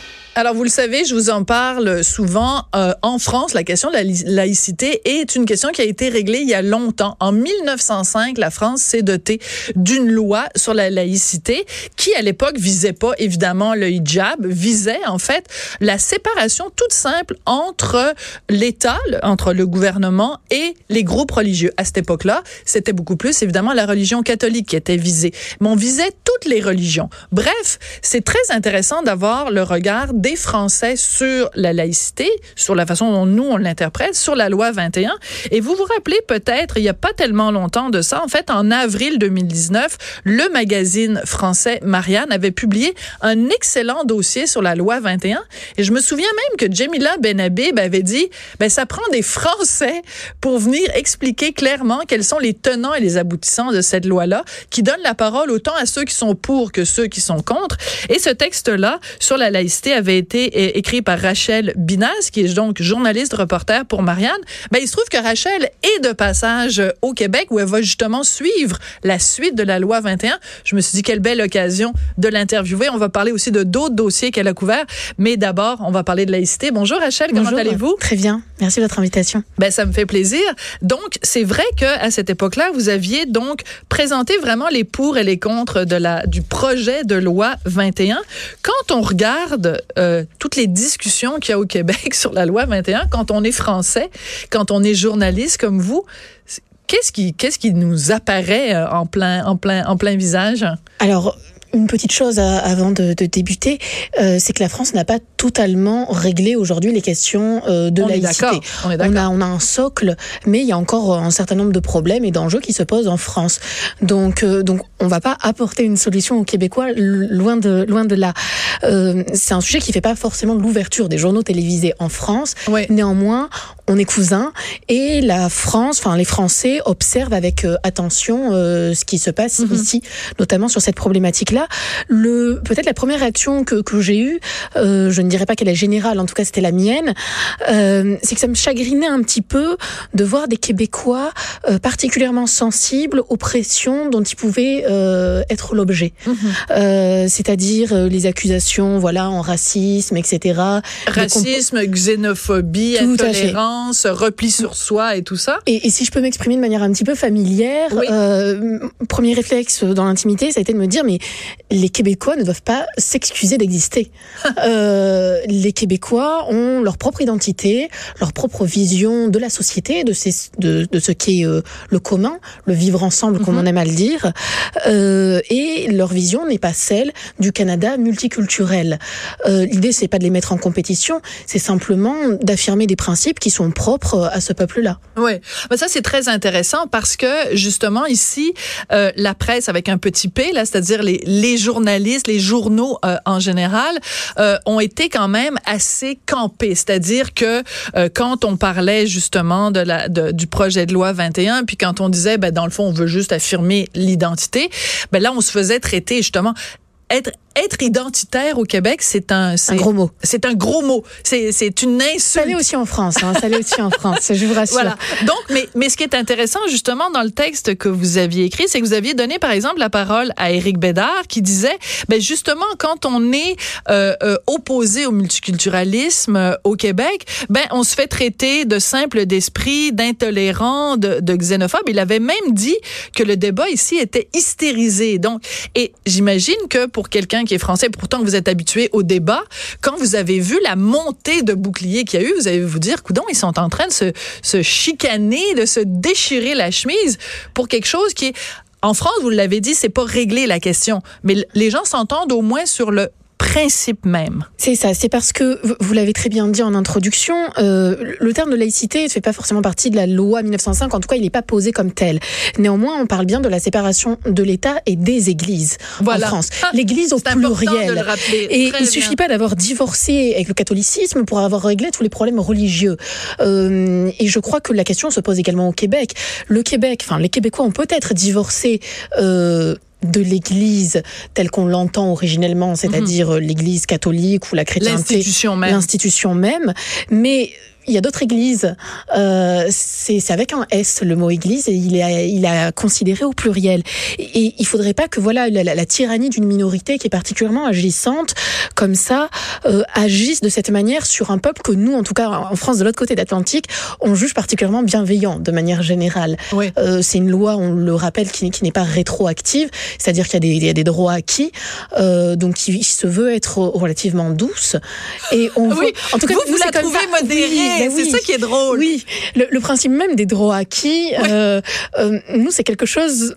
you Alors, vous le savez, je vous en parle souvent. Euh, en France, la question de la laïcité est une question qui a été réglée il y a longtemps. En 1905, la France s'est dotée d'une loi sur la laïcité qui, à l'époque, visait pas évidemment le hijab, visait en fait la séparation toute simple entre l'État, entre le gouvernement et les groupes religieux. À cette époque-là, c'était beaucoup plus évidemment la religion catholique qui était visée, mais on visait toutes les religions. Bref, c'est très intéressant d'avoir le regard des Français sur la laïcité, sur la façon dont nous on l'interprète, sur la loi 21. Et vous vous rappelez peut-être, il n'y a pas tellement longtemps de ça, en fait, en avril 2019, le magazine français Marianne avait publié un excellent dossier sur la loi 21. Et je me souviens même que Jamila Benhabib avait dit, ben ça prend des Français pour venir expliquer clairement quels sont les tenants et les aboutissants de cette loi-là, qui donne la parole autant à ceux qui sont pour que ceux qui sont contre. Et ce texte-là sur la laïcité avait été écrit par Rachel Binas, qui est donc journaliste reporter pour Marianne. Ben, il se trouve que Rachel est de passage au Québec où elle va justement suivre la suite de la loi 21. Je me suis dit quelle belle occasion de l'interviewer. On va parler aussi de d'autres dossiers qu'elle a couverts, mais d'abord, on va parler de laïcité. Bonjour Rachel, comment allez-vous? Très bien. Merci de votre invitation. Ben ça me fait plaisir. Donc, c'est vrai que à cette époque-là, vous aviez donc présenté vraiment les pour et les contre de la du projet de loi 21. Quand on regarde euh, toutes les discussions qu'il y a au Québec sur la loi 21, quand on est français, quand on est journaliste comme vous, qu'est-ce qui, qu'est-ce qui nous apparaît euh, en plein, en plein, en plein visage? Alors, une petite chose avant de, de débuter, euh, c'est que la France n'a pas totalement réglé aujourd'hui les questions euh, de on laïcité. Est on, est on, a, on a un socle, mais il y a encore un certain nombre de problèmes et d'enjeux qui se posent en France. Donc, euh, donc on va pas apporter une solution aux Québécois, loin de, loin de là. Euh, c'est un sujet qui fait pas forcément l'ouverture des journaux télévisés en France. Oui. Néanmoins, on est cousins et la France, enfin les Français observent avec euh, attention euh, ce qui se passe Mhm. ici, notamment sur cette problématique-là. Le peut-être la première réaction que, que j'ai eue, euh, je ne dirais pas qu'elle est générale, en tout cas c'était la mienne, euh, c'est que ça me chagrinait un petit peu de voir des Québécois euh, particulièrement sensibles aux pressions dont ils pouvaient euh, être l'objet. Euh, c'est-à-dire euh, les accusations, voilà, en racisme, etc. Racisme, xénophobie, Tout intolérance, repli sur soi et tout ça. Et, et si je peux m'exprimer de manière un petit peu familière, Oui. euh, premier réflexe dans l'intimité, ça a été de me dire mais les Québécois ne doivent pas s'excuser d'exister. euh, les Québécois ont leur propre identité, leur propre vision de la société, de, ces, de, de ce qui est euh, le commun, le vivre ensemble, comme Mhm. on aime à le dire. Euh, et leur vision n'est pas celle du Canada multiculturel. L'idée, c'est pas de les mettre en compétition, c'est simplement d'affirmer des principes qui sont propres à ce peuple-là. Oui, ben ça c'est très intéressant parce que justement ici euh, la presse avec un petit p là, c'est-à-dire les, journalistes, les journaux euh, en général euh, ont été quand même assez campés, c'est-à-dire que euh, quand on parlait justement de la du projet de loi 21 puis quand on disait ben dans le fond on veut juste affirmer l'identité, ben là on se faisait traiter justement être être identitaire au Québec, c'est un gros mot. c'est un gros mot. C'est c'est une insulte. Ça l'est aussi en France, hein, ça l'est aussi en France, je vous rassure. Voilà. Donc, mais, mais ce qui est intéressant, justement, dans le texte que vous aviez écrit, c'est que vous aviez donné, par exemple, la parole à Éric Bédard, qui disait, ben, justement, quand on est euh, euh, opposé au multiculturalisme euh, au Québec, ben, on se fait traiter de simple d'esprit, d'intolérant, de, de xénophobe. Il avait même dit que le débat ici était hystérisé. Donc, et j'imagine que pour quelqu'un qui est français, pourtant vous êtes habitué au débat, quand vous avez vu la montée de boucliers qu'il y a eu, vous allez vous dire, coudon, ils sont en train de se, se chicaner, de se déchirer la chemise pour quelque chose qui est en France, vous l'avez dit, c'est pas réglé la question, mais les gens s'entendent au moins sur le principe même. C'est ça, c'est parce que, vous l'avez très bien dit en introduction, euh, le terme de laïcité ne fait pas forcément partie de la loi 1905, en tout cas il n'est pas posé comme tel. Néanmoins, on parle bien de la séparation de l'État et des églises en France. Ah, L'Église au pluriel. Et il suffit pas d'avoir divorcé avec le catholicisme pour avoir réglé tous les problèmes religieux. Euh, et je crois que la question se pose également au Québec. Le Québec, enfin les Québécois ont peut-être divorcé euh, de l'Église telle qu'on l'entend originellement, c'est-à-dire mhm. l'Église catholique ou la chrétienté, l'institution même. l'institution même, mais il y a d'autres églises. Euh, c'est avec un S le mot église et il est il a considéré au pluriel. Et il faudrait pas que voilà la, la, tyrannie d'une minorité qui est particulièrement agissante comme ça euh, agisse de cette manière sur un peuple que nous, en tout cas en France de l'autre côté d'Atlantique, on juge particulièrement bienveillant de manière générale. Oui. Euh, c'est une loi, on le rappelle, qui, qui n'est pas rétroactive, c'est-à-dire qu'il y a des, il y a des droits acquis, euh, donc qui se veut être relativement douce. Et on oui. en tout cas, vous, vous la trouvez modérée. Ben c'est ça qui est drôle. Oui, le, le, principe même des droits acquis, euh, euh, nous, c'est quelque chose,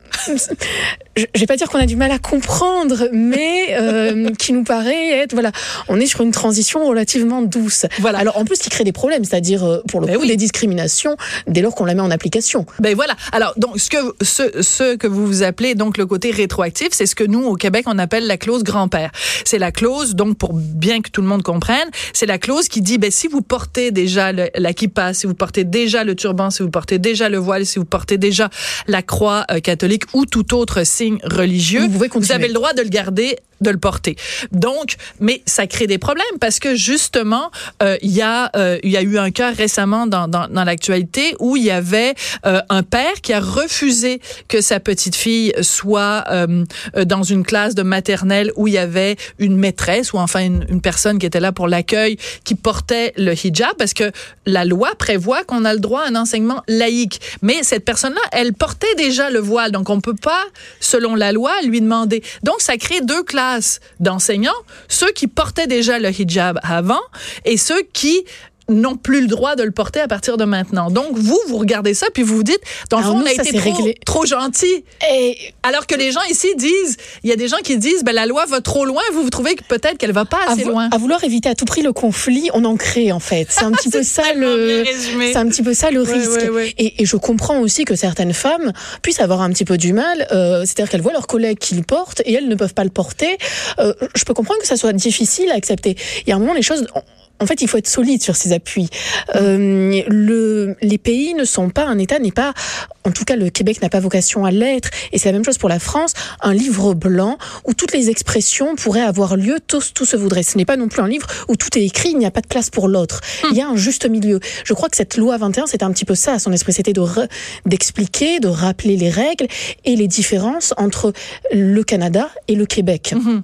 je vais pas dire qu'on a du mal à comprendre, mais euh, qui nous paraît être, voilà, on est sur une transition relativement douce. Voilà. Alors, en plus, qui crée des problèmes, c'est-à-dire, euh, pour le ben coup, oui. des discriminations dès lors qu'on la met en application. Ben voilà. Alors, donc, ce que, ce, ce que vous vous appelez, donc, le côté rétroactif, c'est ce que nous, au Québec, on appelle la clause grand-père. C'est la clause, donc, pour bien que tout le monde comprenne, c'est la clause qui dit, ben, si vous portez déjà le, la kippa, si vous portez déjà le turban, si vous portez déjà le voile, si vous portez déjà la croix euh, catholique ou tout autre signe religieux, vous, vous avez le droit de le garder de le porter. Donc, mais ça crée des problèmes parce que justement, euh, il y a euh, y a eu un cas récemment dans dans, l'actualité où il y avait euh, un père qui a refusé que sa petite fille soit dans une classe de maternelle où il y avait une maîtresse ou enfin une, une personne qui était là pour l'accueil qui portait le hijab parce que la loi prévoit qu'on a le droit à un enseignement laïque. Mais cette personne-là, elle portait déjà le voile, donc on peut pas, selon la loi, lui demander. Donc ça crée deux classes d'enseignants, ceux qui portaient déjà le hijab avant et ceux qui n'ont plus le droit de le porter à partir de maintenant. Donc, vous, vous regardez ça, puis vous vous dites, dans le fond, nous, on a été trop, réglé. trop gentil. Et... Alors que les gens ici disent, il y a des gens qui disent, ben, la loi va trop loin, vous, vous trouvez que peut-être qu'elle va pas assez à loin. À vouloir éviter à tout prix le conflit, on en crée, en fait. C'est un petit peu ça le, c'est un petit peu ça le risque. Ouais, ouais. Et, et, je comprends aussi que certaines femmes puissent avoir un petit peu du mal, euh, c'est-à-dire qu'elles voient leurs collègues qui le portent et elles ne peuvent pas le porter. Euh, je peux comprendre que ça soit difficile à accepter. Il y a un moment, les choses, en fait, il faut être solide sur ses appuis. Euh, le, les pays ne sont pas, un État n'est pas, en tout cas le Québec n'a pas vocation à l'être, et c'est la même chose pour la France, un livre blanc où toutes les expressions pourraient avoir lieu, tout, se voudrait. Ce n'est pas non plus un livre où tout est écrit, il n'y a pas de place pour l'autre. Il y a un juste milieu. Je crois que cette loi 21, c'était un petit peu ça, son esprit, c'était d'expliquer, de, rappeler les règles et les différences entre le Canada et le Québec. Mmh.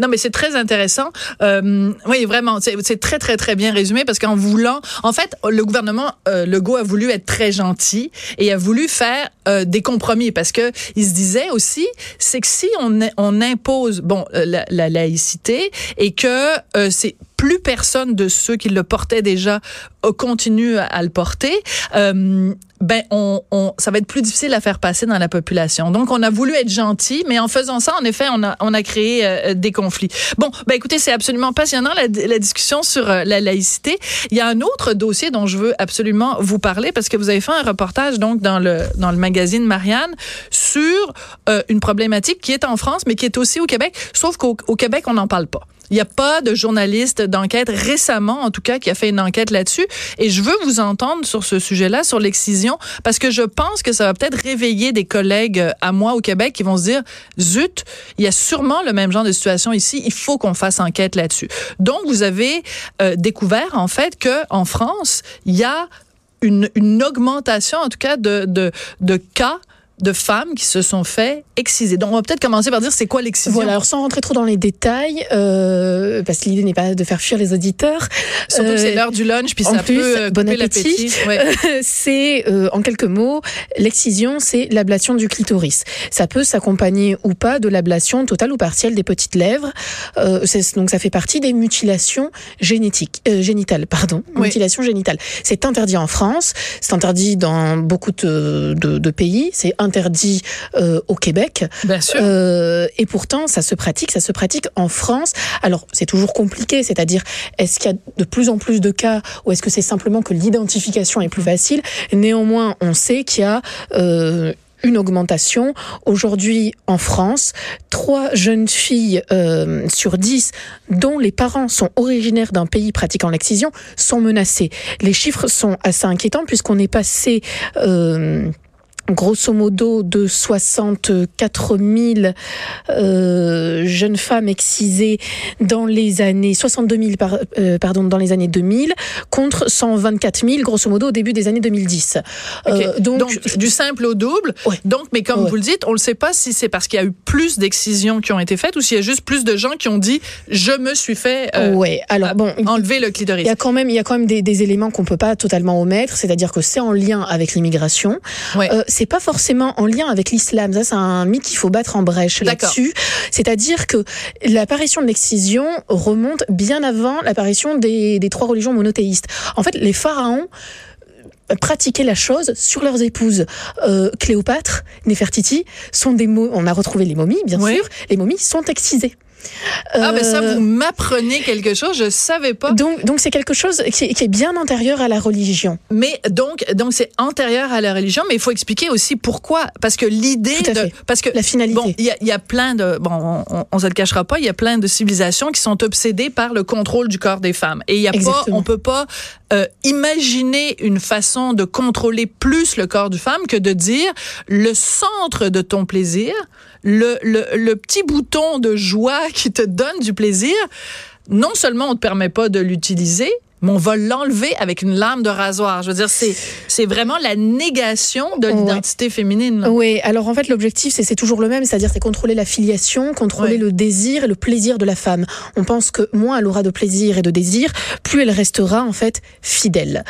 Non, mais c'est très intéressant. Euh, oui, vraiment, c'est très, très, très bien résumé parce qu'en voulant, en fait, le gouvernement euh, Legault a voulu être très gentil et a voulu faire euh, des compromis parce que il se disait aussi, c'est que si on, on impose, bon, euh, la, la laïcité et que euh, c'est plus personne de ceux qui le portaient déjà continue à le porter, euh, ben on, on, ça va être plus difficile à faire passer dans la population. Donc on a voulu être gentil, mais en faisant ça, en effet, on a on a créé euh, des conflits. Bon, ben écoutez, c'est absolument passionnant la, la discussion sur euh, la laïcité. Il y a un autre dossier dont je veux absolument vous parler parce que vous avez fait un reportage donc dans le dans le magazine Marianne sur euh, une problématique qui est en France, mais qui est aussi au Québec. Sauf qu'au Québec, on n'en parle pas. Il n'y a pas de journaliste d'enquête récemment, en tout cas, qui a fait une enquête là-dessus. Et je veux vous entendre sur ce sujet-là, sur l'excision, parce que je pense que ça va peut-être réveiller des collègues euh, à moi au Québec qui vont se dire, zut, il y a sûrement le même genre de situation ici. Il faut qu'on fasse enquête là-dessus. Donc, vous avez euh, découvert, en fait, que en France, il y a une, augmentation, en tout cas, de, de cas de femmes qui se sont fait exciser. Donc, on va peut-être commencer par dire c'est quoi l'excision. Voilà, alors sans rentrer trop dans les détails, euh, parce que l'idée n'est pas de faire fuir les auditeurs. Surtout euh, que c'est l'heure du lunch, puis ça plus, peut euh, bon appétit. Ouais. c'est, euh, en quelques mots, l'excision, c'est l'ablation du clitoris. Ça peut s'accompagner ou pas de l'ablation totale ou partielle des petites lèvres. Euh, donc, ça fait partie des mutilations génétiques, euh, génitales, pardon, Oui. mutilations génitales. C'est interdit en France, c'est interdit dans beaucoup de, de, de pays. C'est interdit euh, au Québec. Bien sûr. Euh, et pourtant, ça se pratique, ça se pratique en France. Alors, c'est toujours compliqué, c'est-à-dire, est-ce qu'il y a de plus en plus de cas ou est-ce que c'est simplement que l'identification est plus facile? Néanmoins, on sait qu'il y a euh, une augmentation. Aujourd'hui, en France, trois jeunes filles euh, sur dix dont les parents sont originaires d'un pays pratiquant l'excision sont menacées. Les chiffres sont assez inquiétants puisqu'on est passé... Euh, grosso modo de 64 000 euh, jeunes femmes excisées dans les années 62 000 par, euh, pardon dans les années 2000 contre 124 000 grosso modo au début des années 2010. Okay. Euh, donc, donc, du simple au double. Ouais. Donc mais comme ouais. vous le dites, on ne sait pas si c'est parce qu'il y a eu plus d'excisions qui ont été faites ou s'il y a juste plus de gens qui ont dit je me suis fait euh, ouais. Alors bon, enlever le clitoris. Il y a quand même il y a quand même des, des éléments qu'on peut pas totalement omettre, c'est-à-dire que c'est en lien avec l'immigration. Ouais. C'est pas forcément en lien avec l'islam. Ça, c'est un mythe qu'il faut battre en brèche là-dessus. C'est-à-dire que l'apparition de l'excision remonte bien avant l'apparition des, des trois religions monothéistes. En fait, les pharaons pratiquaient la chose sur leurs épouses. Euh, Cléopâtre, Néfertiti sont des mots. On a retrouvé les momies, bien oui. sûr. Les momies sont excisées. Ah, mais ça, vous m'apprenez quelque chose, je savais pas. Donc, donc c'est quelque chose qui est, qui est, bien antérieur à la religion. Mais donc, donc c'est antérieur à la religion, mais il faut expliquer aussi pourquoi. Parce que l'idée de, parce que la finalité. Bon, il y a, y a, plein de, bon, on, on se le cachera pas, il y a plein de civilisations qui sont obsédées par le contrôle du corps des femmes. Et il y a pas, on peut pas euh, imaginer une façon de contrôler plus le corps du femme que de dire le centre de ton plaisir, le, le, le petit bouton de joie qui te donne du plaisir, non seulement on te permet pas de l'utiliser, mais on va l'enlever avec une lame de rasoir. Je veux dire, c'est c'est vraiment la négation de l'identité ouais. féminine. Là. Oui, alors en fait, l'objectif, c'est toujours le même, c'est-à-dire c'est contrôler la filiation, contrôler ouais. le désir et le plaisir de la femme. On pense que moins elle aura de plaisir et de désir, plus elle restera en fait fidèle.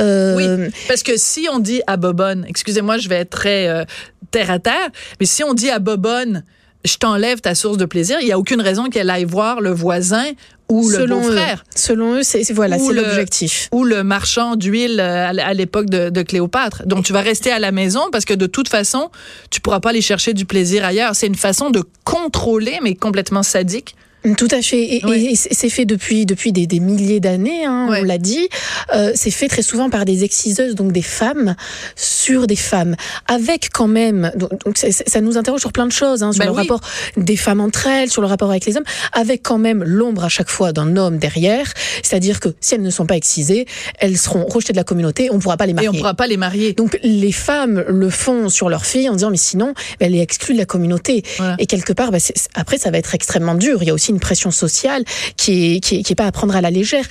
Euh... Oui, parce que si on dit à Bobonne, excusez-moi, je vais être très euh, terre à terre, mais si on dit à Bobonne, je t'enlève ta source de plaisir, il n'y a aucune raison qu'elle aille voir le voisin ou selon le beau-frère. Selon eux, c'est voilà, c'est l'objectif. Ou le marchand d'huile à l'époque de, de, Cléopâtre. Donc tu vas rester à la maison parce que de toute façon, tu pourras pas aller chercher du plaisir ailleurs. C'est une façon de contrôler, mais complètement sadique. Tout à fait. Et, c'est fait depuis depuis des, des milliers d'années, hein, ouais. on l'a dit. Euh, c'est fait très souvent par des exciseuses, donc des femmes sur des femmes, avec quand même. Donc, donc ça nous interroge sur plein de choses, hein, sur ben le oui. rapport des femmes entre elles, sur le rapport avec les hommes, avec quand même l'ombre à chaque fois d'un homme derrière. C'est-à-dire que si elles ne sont pas excisées, elles seront rejetées de la communauté. On ne pourra pas les marier. Et on ne pourra pas les marier. Donc les femmes le font sur leurs filles en disant mais sinon, ben, elle est exclue de la communauté. Voilà. Et quelque part, ben, après ça va être extrêmement dur. Il y a aussi une pression sociale qui est, qui est, qui est pas à prendre à la légère.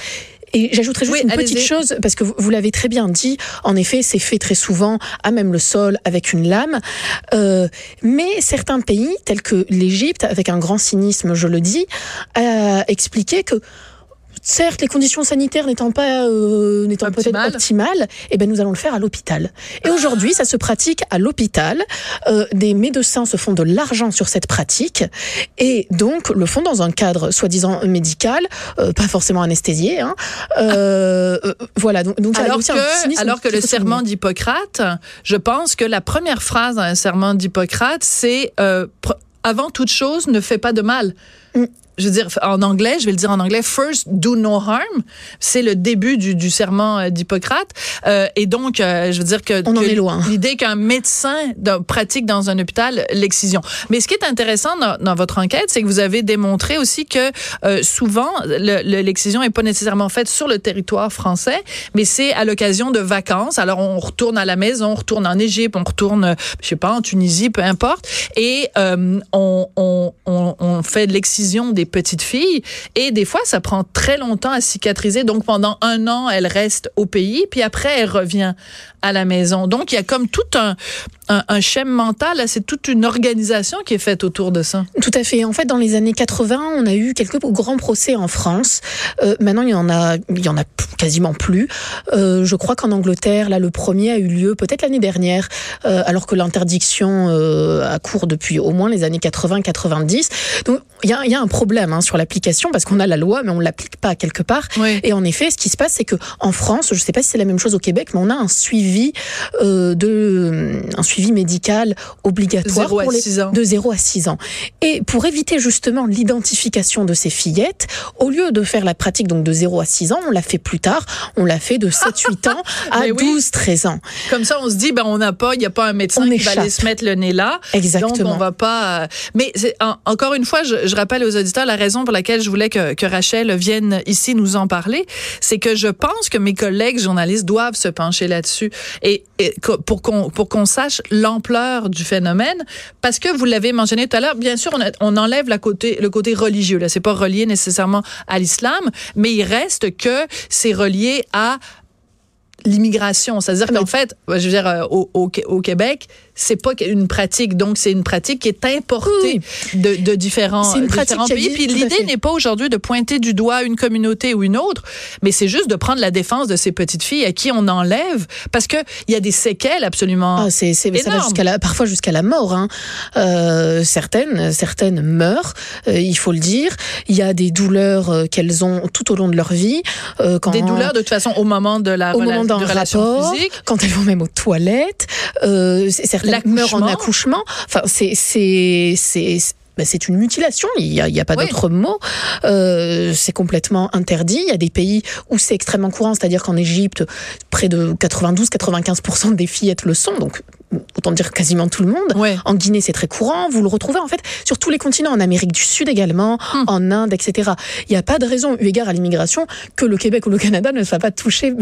Et j'ajouterais juste oui, une petite chose, parce que vous, vous l'avez très bien dit, en effet, c'est fait très souvent à même le sol avec une lame. Euh, mais certains pays, tels que l'Égypte, avec un grand cynisme, je le dis, a expliqué que certes, les conditions sanitaires n'étant pas euh, n'étant peut-être optimales, eh ben nous allons le faire à l'hôpital. Et aujourd'hui, ça se pratique à l'hôpital. Euh, des médecins se font de l'argent sur cette pratique et donc le font dans un cadre soi-disant médical, euh, pas forcément anesthésié. Hein. voilà. Donc, donc alors que alors que le serment d'Hippocrate, je pense que la première phrase dans un serment d'Hippocrate, c'est avant toute chose, ne fais pas de mal. Mm je veux dire, en anglais, je vais le dire en anglais, first do no harm. C'est le début du, du serment d'Hippocrate. Euh, et donc, euh, je veux dire que, On que est l'idée qu'un médecin pratique dans un hôpital l'excision. Mais ce qui est intéressant dans, dans votre enquête, c'est que vous avez démontré aussi que euh, souvent, l'excision n'est pas nécessairement faite sur le territoire français, mais c'est à l'occasion de vacances. Alors, on retourne à la maison, on retourne en Égypte, on retourne, je sais pas, en Tunisie, peu importe. Et euh, on, on, on, on fait de l'excision des petites filles. Et des fois ça prend très longtemps à cicatriser. Donc pendant un an elle reste au pays puis après elle revient à la maison. Donc il y a comme tout un un, un schème mental c'est toute une organisation qui est faite autour de ça. Tout à fait. En fait dans les années 80 on a eu quelques grands procès en France. Euh, maintenant il y en a il y en a quasiment plus. Euh, je crois qu'en Angleterre là le premier a eu lieu peut-être l'année dernière euh, alors que l'interdiction a cours depuis au moins les années 80 90 donc il y a, il y a un problème hein, sur l'application parce qu'on a la loi, mais on l'applique pas quelque part. Oui. Et en effet, ce qui se passe, c'est que en France, je sais pas si c'est la même chose au Québec, mais on a un suivi euh, de un suivi médical obligatoire pour les- ans. de 0 à 6 ans. Et pour éviter justement l'identification de ces fillettes, au lieu de faire la pratique donc de 0 à 6 ans, on l'a fait plus tard, on l'a fait de 7-8 ans à Mais oui. 12 13 ans. Comme ça, on se dit, ben, on n'a pas, il n'y a pas un médecin On qui va aller se mettre le nez là. Exactement. Donc, on va pas. euh, Mais en- encore une fois, je, je rappelle aux auditeurs la raison pour laquelle je voulais que, que Rachel vienne ici nous en parler, c'est que je pense que mes collègues journalistes doivent se pencher là-dessus et, pour qu'on pour qu'on sache l'ampleur du phénomène, parce que vous l'avez mentionné tout à l'heure. Bien sûr, on, a- on enlève la côté le côté religieux. Là, c'est pas relié nécessairement à l'islam, mais il reste que c'est relié à l'immigration. C'est-à-dire Ah, qu'en fait, je veux dire, euh, au, au, au Québec, c'est pas une pratique. Donc, c'est une pratique qui est importée de, de différents, une différents pays. Puis l'idée n'est pas aujourd'hui de pointer du doigt une communauté ou une autre, mais c'est juste de prendre la défense de ces petites filles à qui on enlève parce que il y a des séquelles absolument. Ah, c'est, ça va jusqu'à la, parfois jusqu'à la mort. Hein. Euh, certaines, certaines meurent, euh, il faut le dire. Il y a des douleurs euh, qu'elles ont tout au long de leur vie. euh, quand, des douleurs de toute façon au moment de la au rela- moment de relation rapport, physique. quand elles vont même aux toilettes, euh, meurent en accouchement. Enfin, c'est c'est c'est ben, c'est une mutilation, il n'y a, il y a pas Oui. d'autre mot. Euh, c'est complètement interdit. Il y a des pays où c'est extrêmement courant, c'est-à-dire qu'en Égypte, près de 92-95% des fillettes le sont, donc autant dire quasiment tout le monde. Ouais. En Guinée, c'est très courant. Vous le retrouvez en fait sur tous les continents, en Amérique du Sud également, Hmm. en Inde, etc. Il n'y a pas de raison, eu égard à l'immigration, que le Québec ou le Canada ne soit pas touché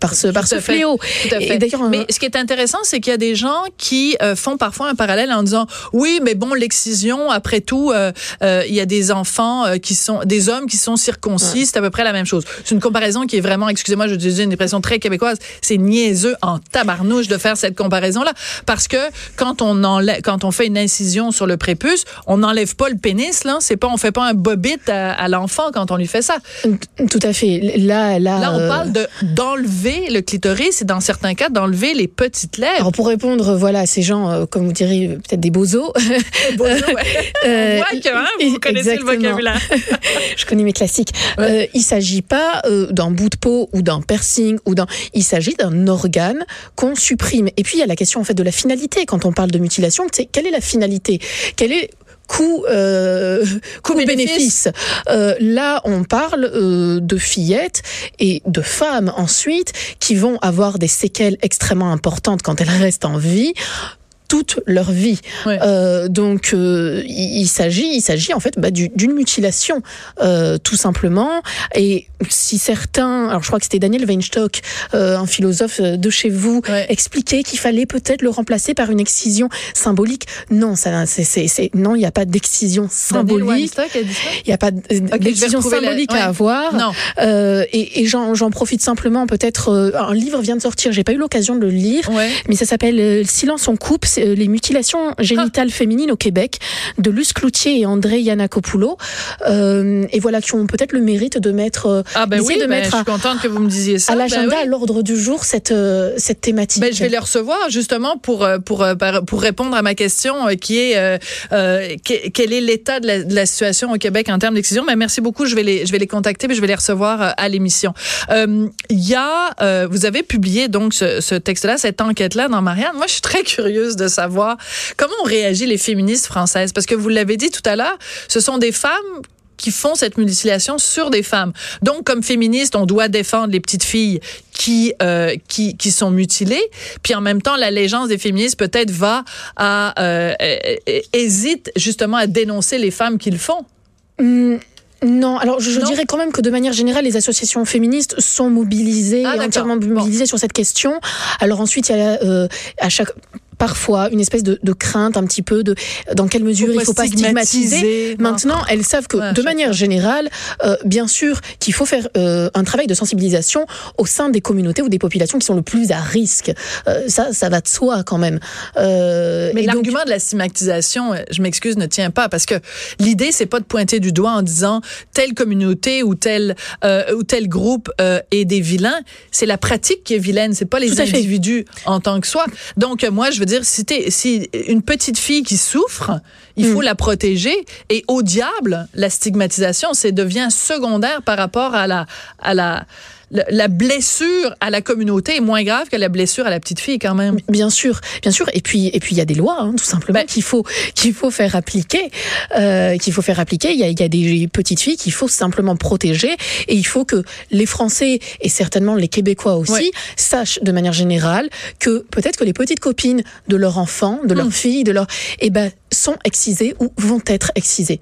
par ce, par ce fait. fléau. Tout à Et fait. d'ailleurs, mais ce qui est intéressant, c'est qu'il y a des gens qui euh, font parfois un parallèle en disant oui, mais bon, l'excision, après tout, euh, euh, il y a des enfants euh, qui sont, des hommes qui sont circoncis, c'est à peu près la même chose. C'est une comparaison qui est vraiment, excusez-moi, je dis une expression très québécoise, c'est niaiseux en tabarnouche de faire cette comparaison-là, parce que quand on enlève, quand on fait une incision sur le prépuce, on n'enlève pas le pénis, là. C'est pas, on fait pas un bobit à, à l'enfant quand on lui fait ça. Tout à fait. Là, là, Là, on euh, parle de d'enlever le clitoris et dans certains cas d'enlever les petites lèvres. Alors pour répondre, voilà, à ces gens, euh, comme vous direz, peut-être des bozos. On voit que hein, vous connaissez exactement. le vocabulaire. Je connais mes classiques. Euh, il s'agit pas euh, d'un bout de peau ou d'un piercing ou d'un. Il s'agit d'un organe qu'on supprime. Et puis il y a la question en fait de la finalité. Quand on parle de mutilation. C'est quelle est la finalité? Quel est coût euh, coût bénéfice? Euh, là on parle euh, de fillettes et de femmes ensuite qui vont avoir des séquelles extrêmement importantes quand elles restent en vie toute leur vie. Ouais. Euh, donc euh, il, il s'agit, il s'agit en fait bah, du- d'une mutilation, euh, tout simplement. Et si certains, alors je crois que c'était Daniel Weinstock, un philosophe de chez vous, Ouais. expliquait qu'il fallait peut-être le remplacer par une excision symbolique. Non, ça, c'est, c'est, c'est- non, il n'y a pas d'excision symbolique. Il n'y a pas d'excision la- symbolique ouais. à avoir. Non. Et et j'en, profite simplement, peut-être, un livre vient de sortir, j'ai pas eu l'occasion de le lire, mais ça s'appelle Silence en coupe, c'est les mutilations génitales Ah. féminines au Québec, de Luce Cloutier et André Yannakopoulou. Euh, et voilà, qui ont peut-être le mérite de mettre, euh, Ah ben oui, de ben, mettre je à, suis contente que vous me disiez ça. à Ben l'agenda, oui. à l'ordre du jour, cette, euh, cette thématique. Ben, je vais les recevoir justement pour euh, pour euh, pour répondre à ma question euh, qui est euh, euh, que- quel est l'état de la, de la situation au Québec en termes d'excision? Mais merci beaucoup, je vais les je vais les contacter, puis je vais les recevoir euh, à l'émission. Euh, Il y a euh, vous avez publié donc ce, ce texte-là, cette enquête-là dans Marianne. Moi, je suis très curieuse de savoir comment ont réagi les féministes françaises parce que vous l'avez dit tout à l'heure, ce sont des femmes qui font cette mutilation sur des femmes. Donc, comme féministe, on doit défendre les petites filles qui euh, qui, qui sont mutilées. Puis en même temps, l'allégeance des féministes peut-être va à euh, hésite justement à dénoncer les femmes qui le font. Hum, non, alors je, je Non. dirais quand même que de manière générale, les associations féministes sont mobilisées, Ah, entièrement Bon. mobilisées sur cette question. Alors ensuite, il y a euh, à chaque parfois une espèce de, de crainte un petit peu de dans quelle mesure il faut pas stigmatiser. Maintenant, elles savent que, Ouais, de manière générale, euh, bien sûr, qu'il faut faire euh, un travail de sensibilisation au sein des communautés ou des populations qui sont le plus à risque. Euh, ça, ça va de soi quand même. Mais donc- l'argument de la stigmatisation, je m'excuse, ne tient pas parce que l'idée c'est pas de pointer du doigt en disant telle communauté ou tel ou tel groupe est des vilains. C'est la pratique qui est vilaine. C'est pas les fait. individus en tant que soi. Donc moi je veux dire dire, si, si une petite fille qui souffre, il faut mm. la protéger. Et au diable, la stigmatisation, c'est devient secondaire par rapport à la, à la, la blessure à la communauté est moins grave que la blessure à la petite fille quand même. Bien sûr, bien sûr. Et puis et puis il y a des lois, hein, tout simplement, ben, qu'il faut qu'il faut faire appliquer, euh, qu'il faut faire appliquer. Il y a, y a des petites filles qu'il faut simplement protéger et il faut que les Français et certainement les Québécois aussi sachent de manière générale que peut-être que les petites copines de leurs enfants, de leurs hum. filles, de leurs, eh ben sont excisées ou vont être excisées.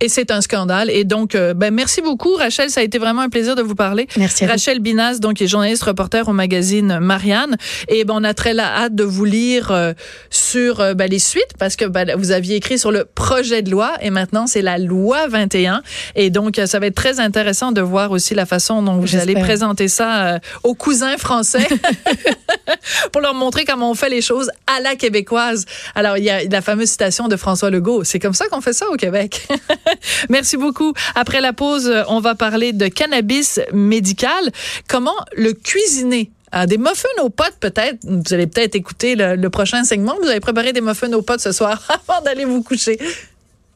Et c'est un scandale. Et donc, euh, ben, merci beaucoup, Rachel. Ça a été vraiment un plaisir de vous parler. Merci. Rachel Binas, donc, est journaliste reporter au magazine Marianne. Et ben, on a très la hâte de vous lire euh, sur euh, ben, les suites parce que ben, vous aviez écrit sur le projet de loi et maintenant c'est la loi 21. Et donc, ça va être très intéressant de voir aussi la façon dont vous allez présenter ça aux cousins français pour leur montrer comment on fait les choses à la québécoise. Alors, il y a la fameuse citation de François Legault. C'est comme ça qu'on fait ça au Québec. Merci beaucoup. Après la pause, on va parler de cannabis médical. Comment le cuisiner? Ah, des muffins aux potes, peut-être. Vous allez peut-être écouter le, le prochain segment. Vous avez préparé des muffins aux potes ce soir avant d'aller vous coucher.